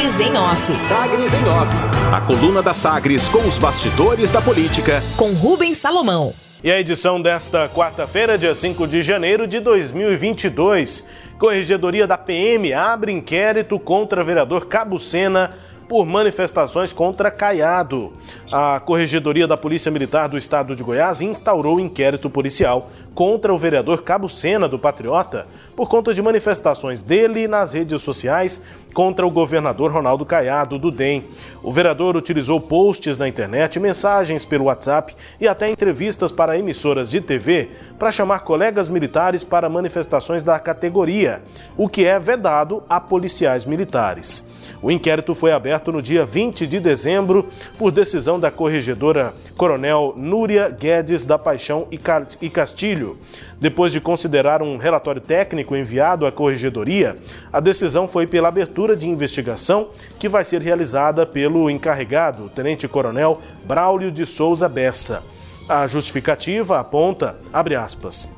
Sagres em Off. Sagres em Off. A coluna da Sagres com os bastidores da política. Com Rubens Salomão. E a edição desta quarta-feira, dia 5 de janeiro de 2022. Corregedoria da PM abre inquérito contra vereador Cabo Sena por manifestações contra Caiado. A Corregedoria da Polícia Militar do Estado de Goiás instaurou inquérito policial contra o vereador Cabo Sena do Patriota por conta de manifestações dele nas redes sociais contra o governador Ronaldo Caiado do DEM. O vereador utilizou posts na internet, mensagens pelo WhatsApp e até entrevistas para emissoras de TV para chamar colegas militares para manifestações da categoria, o que é vedado a policiais militares. O inquérito foi aberto no dia 20 de dezembro por decisão da corregedora Coronel Núria Guedes da Paixão e Castilho. Depois de considerar um relatório técnico enviado à corregedoria, a decisão foi pela abertura de investigação que vai ser realizada pelo encarregado, Tenente Coronel Braulio de Souza Bessa. A justificativa aponta, abre aspas,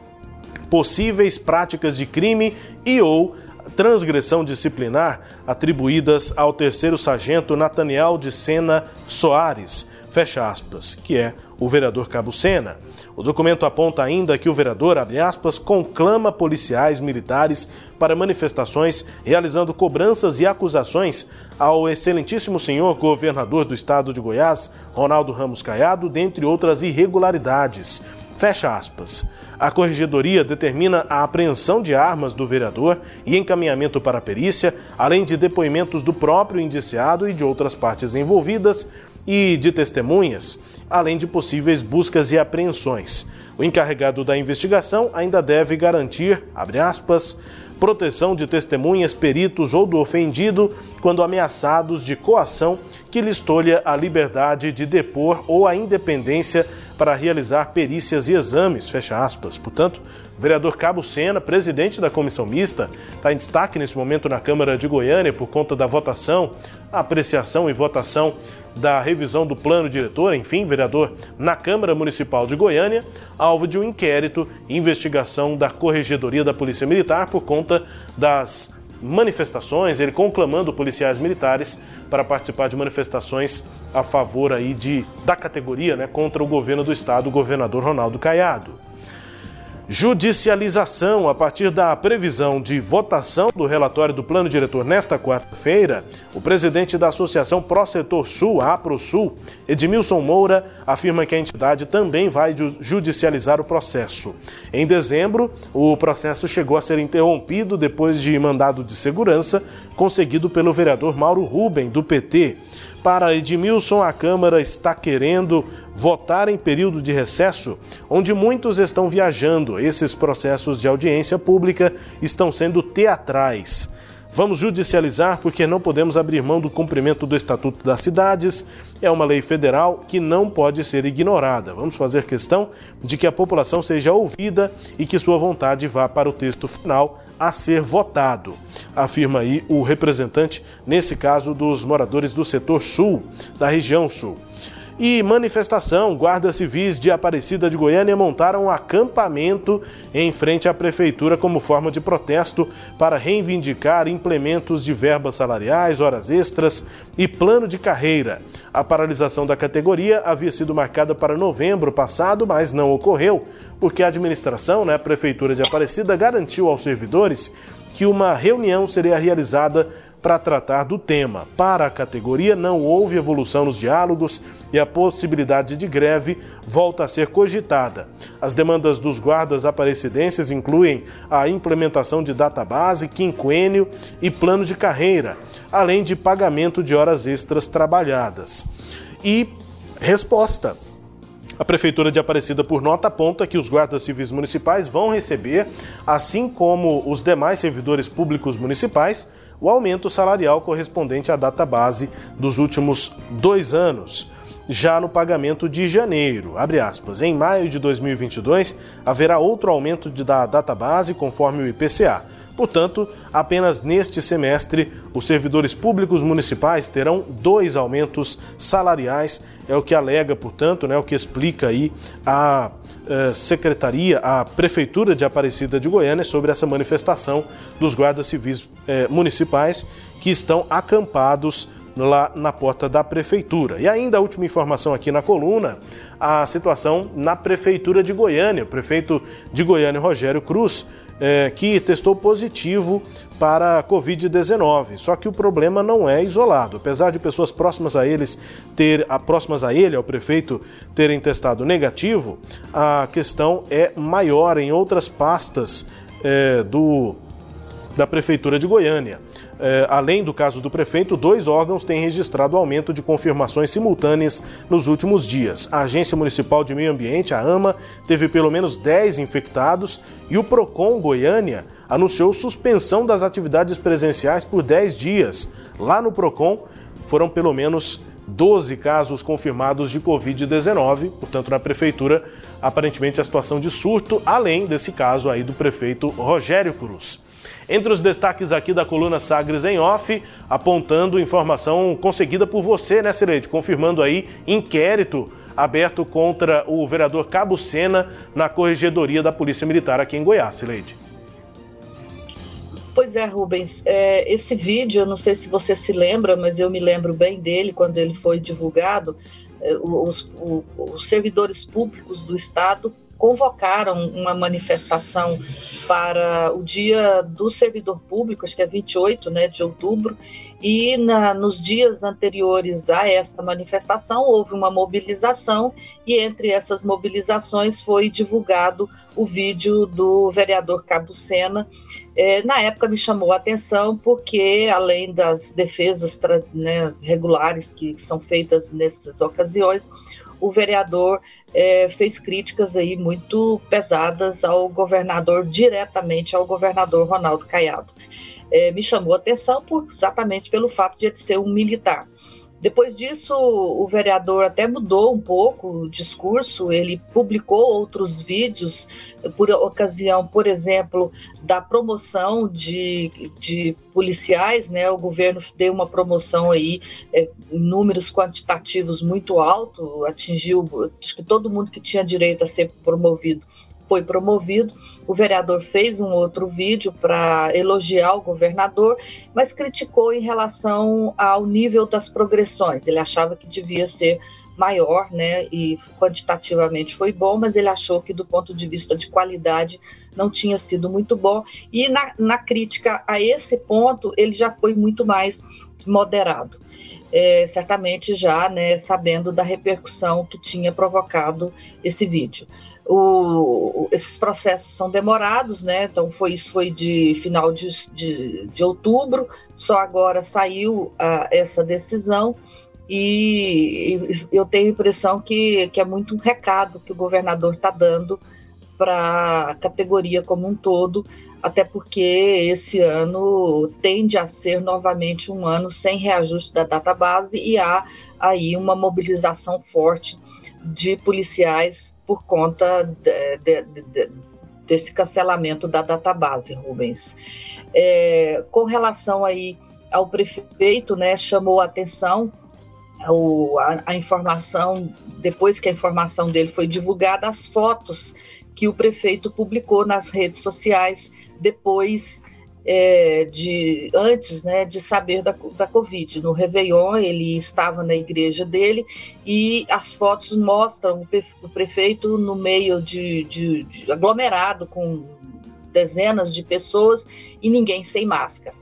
possíveis práticas de crime e ou transgressão disciplinar atribuídas ao terceiro sargento Nathaniel de Sena Soares, fecha aspas, que é o vereador Cabo Sena. O documento aponta ainda que o vereador, abre aspas, conclama policiais militares para manifestações, realizando cobranças e acusações ao excelentíssimo senhor governador do estado de Goiás, Ronaldo Ramos Caiado, dentre outras irregularidades. Fecha aspas. A corregedoria determina a apreensão de armas do vereador e encaminhamento para a perícia, além de depoimentos do próprio indiciado e de outras partes envolvidas e de testemunhas, além de possíveis buscas e apreensões. O encarregado da investigação ainda deve garantir, abre aspas, proteção de testemunhas, peritos ou do ofendido quando ameaçados de coação que lhes tolha a liberdade de depor ou a independência para realizar perícias e exames, fecha aspas. Portanto, o vereador Cabo Sena, presidente da comissão mista, está em destaque nesse momento na Câmara de Goiânia por conta da votação, apreciação e votação da revisão do plano diretor, enfim, vereador na Câmara Municipal de Goiânia, alvo de um inquérito e investigação da Corregedoria da Polícia Militar por conta das manifestações, ele conclamando policiais militares para participar de manifestações a favor aí de, da categoria né, contra o governo do estado, o governador Ronaldo Caiado. Judicialização a partir da previsão de votação do relatório do Plano Diretor nesta quarta-feira, o presidente da Associação Pro Setor Sul, a AproSul, Edmilson Moura, afirma que a entidade também vai judicializar o processo. Em dezembro, o processo chegou a ser interrompido depois de mandado de segurança conseguido pelo vereador Mauro Ruben, do PT. Para Edmilson, a Câmara está querendo votar em período de recesso, onde muitos estão viajando. Esses processos de audiência pública estão sendo teatrais. Vamos judicializar porque não podemos abrir mão do cumprimento do Estatuto das Cidades. É uma lei federal que não pode ser ignorada. Vamos fazer questão de que a população seja ouvida e que sua vontade vá para o texto final a ser votado, afirma aí o representante, nesse caso, dos moradores do setor sul, da região sul. E manifestação: guardas civis de Aparecida de Goiânia montaram um acampamento em frente à prefeitura como forma de protesto para reivindicar implementos de verbas salariais, horas extras e plano de carreira. A paralisação da categoria havia sido marcada para novembro passado, mas não ocorreu, porque a administração, né, a prefeitura de Aparecida, garantiu aos servidores que uma reunião seria realizada para tratar do tema. Para a categoria, não houve evolução nos diálogos e a possibilidade de greve volta a ser cogitada. As demandas dos guardas aparecidenses incluem a implementação de database, quinquênio e plano de carreira, além de pagamento de horas extras trabalhadas. E resposta. A Prefeitura de Aparecida, por nota, aponta que os guardas civis municipais vão receber, assim como os demais servidores públicos municipais, o aumento salarial correspondente à data base dos últimos dois anos. Já no pagamento de janeiro, aspas, em maio de 2022, haverá outro aumento da data base conforme o IPCA. Portanto, apenas neste semestre, os servidores públicos municipais terão dois aumentos salariais, é o que alega, portanto, né, o que explica aí a eh, Secretaria, a Prefeitura de Aparecida de Goiânia sobre essa manifestação dos guardas civis eh, municipais que estão acampados lá na porta da prefeitura. E ainda a última informação aqui na coluna, a situação na prefeitura de Goiânia. O prefeito de Goiânia, Rogério Cruz, é, que testou positivo para a Covid-19. Só que o problema não é isolado. Apesar de pessoas próximas a eles ter, a, próximas a ele, ao prefeito, terem testado negativo, a questão é maior em outras pastas é, do da Prefeitura de Goiânia. É, além do caso do prefeito, dois órgãos têm registrado aumento de confirmações simultâneas nos últimos dias. A Agência Municipal de Meio Ambiente, a AMA, teve pelo menos 10 infectados e o PROCON Goiânia anunciou suspensão das atividades presenciais por 10 dias. Lá no PROCON foram pelo menos 12 casos confirmados de Covid-19, portanto, na prefeitura, aparentemente a situação de surto, além desse caso aí do prefeito Rogério Cruz. Entre os destaques aqui da coluna Sagres em Off, apontando informação conseguida por você, né, Cileide? Confirmando aí inquérito aberto contra o vereador Cabo Sena na corregedoria da Polícia Militar aqui em Goiás, Cileide. Pois é, Rubens. É, esse vídeo, eu não sei se você se lembra, mas eu me lembro bem dele quando ele foi divulgado. É, os, os servidores públicos do Estado convocaram uma manifestação para o dia do servidor público, acho que é 28 né, de outubro, e na, nos dias anteriores a essa manifestação houve uma mobilização, e entre essas mobilizações foi divulgado o vídeo do vereador Cabo Sena. É, na época me chamou a atenção porque, além das defesas né, regulares que são feitas nessas ocasiões, o vereador é, fez críticas aí muito pesadas ao governador, diretamente ao governador Ronaldo Caiado. É, me chamou a atenção por, exatamente pelo fato de ele ser um militar. Depois disso, o vereador até mudou um pouco o discurso, ele publicou outros vídeos por ocasião, por exemplo, da promoção de, de policiais, né? O governo deu uma promoção aí, é, números quantitativos muito alto, atingiu, acho que todo mundo que tinha direito a ser promovido foi promovido. O vereador fez um outro vídeo para elogiar o governador, mas criticou em relação ao nível das progressões. Ele achava que devia ser maior, né? E quantitativamente foi bom, mas ele achou que do ponto de vista de qualidade não tinha sido muito bom. E na, na crítica a esse ponto, ele já foi muito mais moderado. É, certamente já né, sabendo da repercussão que tinha provocado esse vídeo. O, esses processos são demorados, né? Então foi isso foi de final de, de, de outubro, só agora saiu uh, essa decisão e, e, eu tenho a impressão que, que é muito um recado que o governador está dando para a categoria como um todo, até porque esse ano tende a ser novamente um ano sem reajuste da database e há aí uma mobilização forte de policiais por conta de, de, de, desse cancelamento da database, Rubens. É, com relação aí ao prefeito, né, chamou a atenção o, a, a, informação, depois que a informação dele foi divulgada, as fotos que o prefeito publicou nas redes sociais depois é, de antes né, de saber da, da Covid. No Réveillon, ele estava na igreja dele e as fotos mostram o prefeito no meio de, de, de aglomerado com dezenas de pessoas e ninguém sem máscara.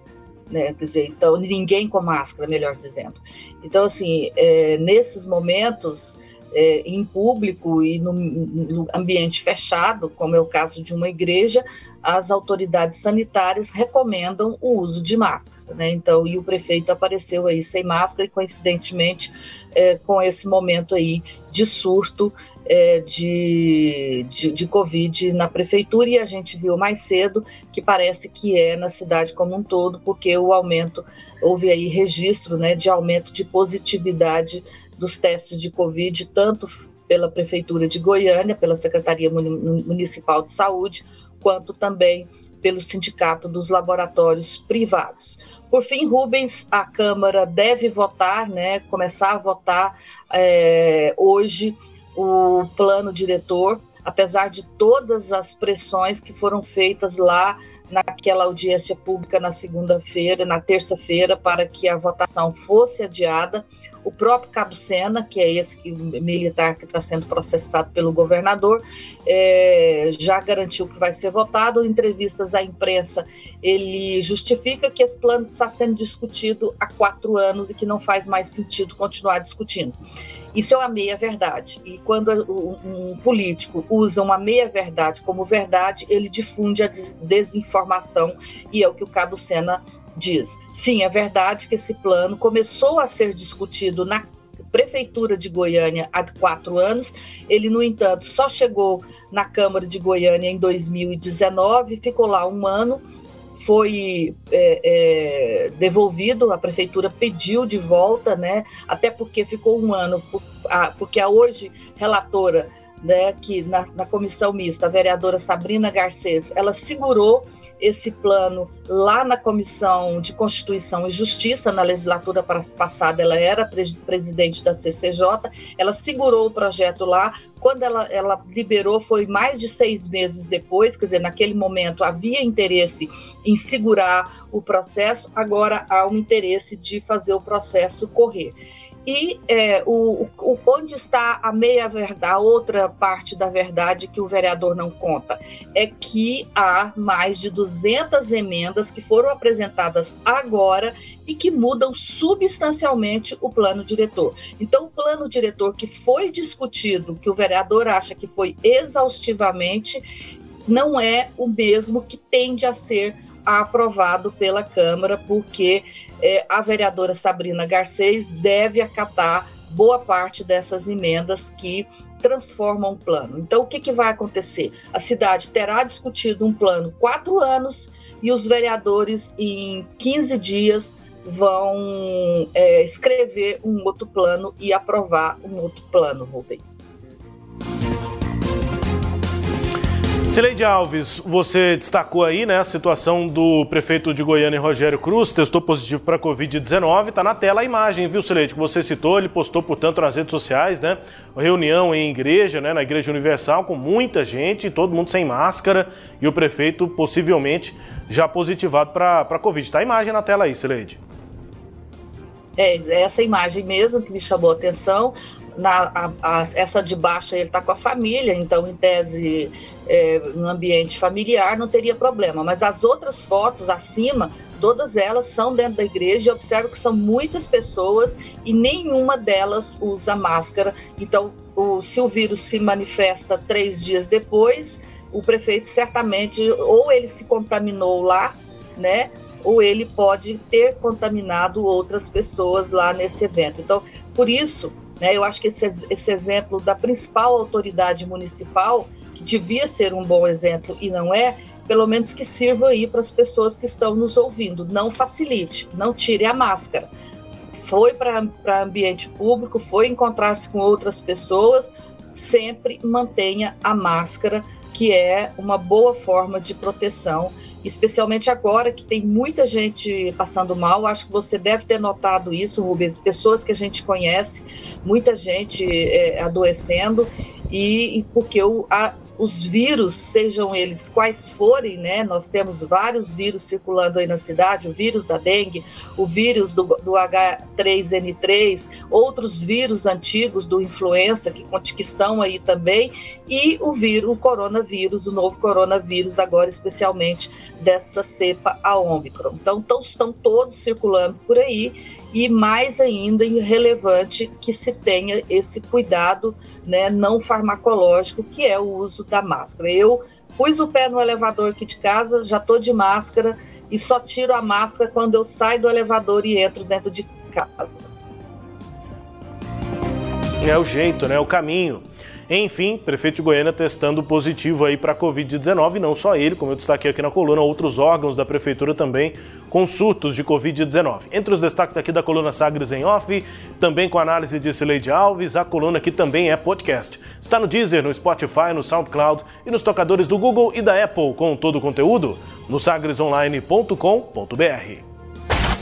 Né? Dizer, então, ninguém com máscara, melhor dizendo. Então, assim, é, nesses momentos, é, em público e no, no, ambiente fechado, como é o caso de uma igreja, as autoridades sanitárias recomendam o uso de máscara, né? Então, e o prefeito apareceu aí sem máscara e coincidentemente é, com esse momento aí de surto é, de, de, de, Covid na prefeitura e a gente viu mais cedo que parece que é na cidade como um todo, porque o aumento, houve aí registro né, de aumento de positividade dos testes de Covid, tanto pela Prefeitura de Goiânia, pela Secretaria Municipal de Saúde, quanto também pelo Sindicato dos Laboratórios Privados. Por fim, Rubens, a Câmara deve votar, né, começar a votar é, hoje o plano diretor, apesar de todas as pressões que foram feitas lá naquela audiência pública na segunda-feira, na terça-feira, para que a votação fosse adiada. O próprio Cabo Sena, que é esse que, militar que está sendo processado pelo governador, é, já garantiu que vai ser votado. Em entrevistas à imprensa, ele justifica que esse plano está sendo discutido há quatro anos e que não faz mais sentido continuar discutindo. Isso é uma meia-verdade. E quando um político usa uma meia-verdade como verdade, ele difunde a desinformação, e é o que o Cabo Sena diz. Sim, é verdade que esse plano começou a ser discutido na Prefeitura de Goiânia há quatro anos. Ele, no entanto, só chegou na Câmara de Goiânia em 2019, ficou lá um ano foi é, é, devolvido, a prefeitura pediu de volta, né? Até porque ficou um ano, porque a hoje relatora, né, que na, na comissão mista, a vereadora Sabrina Garcês, ela segurou esse plano lá na Comissão de Constituição e Justiça, na legislatura passada, ela era presidente da CCJ, ela segurou o projeto lá. Quando ela, ela liberou, foi mais de seis meses depois, quer dizer, naquele momento havia interesse em segurar o processo, agora há um interesse de fazer o processo correr. E é, o, o, onde está a meia verdade, a outra parte da verdade que o vereador não conta, é que há mais de 200 emendas que foram apresentadas agora e que mudam substancialmente o plano diretor. Então, o plano diretor que foi discutido, que o vereador acha que foi exaustivamente, não é o mesmo que tende a ser aprovado pela Câmara, porque é, a vereadora Sabrina Garcês deve acatar boa parte dessas emendas que transformam o plano. Então, o que, que vai acontecer? A cidade terá discutido um plano quatro anos e os vereadores, em 15 dias, vão é, escrever um outro plano e aprovar um outro plano, Rubens. Sileide Alves, você destacou aí né, a situação do prefeito de Goiânia, Rogério Cruz, testou positivo para a Covid-19. Está na tela a imagem, viu, Sileide, que você citou. Ele postou, portanto, nas redes sociais, né? Reunião em igreja, né, na Igreja Universal, com muita gente, todo mundo sem máscara e o prefeito possivelmente já positivado para a Covid. Está a imagem na tela aí, Sileide. É, é essa imagem mesmo que me chamou a atenção na, a, a, essa de baixo ele está com a família, então, em tese, é, no ambiente familiar, não teria problema. Mas as outras fotos acima, todas elas são dentro da igreja. Eu observo que são muitas pessoas e nenhuma delas usa máscara. Então, o, se o vírus se manifesta três dias depois, o prefeito certamente, ou ele se contaminou lá, né? Ou ele pode ter contaminado outras pessoas lá nesse evento. Então, por isso, né? Eu acho que esse, esse exemplo da principal autoridade municipal, que devia ser um bom exemplo e não é, pelo menos que sirva aí para as pessoas que estão nos ouvindo. Não facilite, não tire a máscara. Foi para ambiente público, foi encontrar-se com outras pessoas, sempre mantenha a máscara, que é uma boa forma de proteção especialmente agora que tem muita gente passando mal. Acho que você deve ter notado isso, Rubens. Pessoas que a gente conhece, muita gente é, adoecendo, e, e porque o, a, os vírus, sejam eles quais forem, né? Nós temos vários vírus circulando aí na cidade, o vírus da dengue, o vírus do, do H3N3, outros vírus antigos do influenza que, que estão aí também, e o vírus, o coronavírus, o novo coronavírus, agora especialmente dessa cepa a Ômicron. Então, estão todos circulando por aí e mais ainda relevante que se tenha esse cuidado né, não farmacológico, que é o uso da máscara. Eu pus o pé no elevador aqui de casa, já estou de máscara e só tiro a máscara quando eu saio do elevador e entro dentro de casa. É o jeito, né? O caminho. Enfim, prefeito de Goiânia testando positivo aí para Covid-19, não só ele, como eu destaquei aqui na coluna, outros órgãos da prefeitura também com surtos de Covid-19. Entre os destaques aqui da coluna Sagres em Off, também com análise de Sileide Alves, a coluna que também é podcast. Está no Deezer, no Spotify, no SoundCloud e nos tocadores do Google e da Apple com todo o conteúdo no sagresonline.com.br.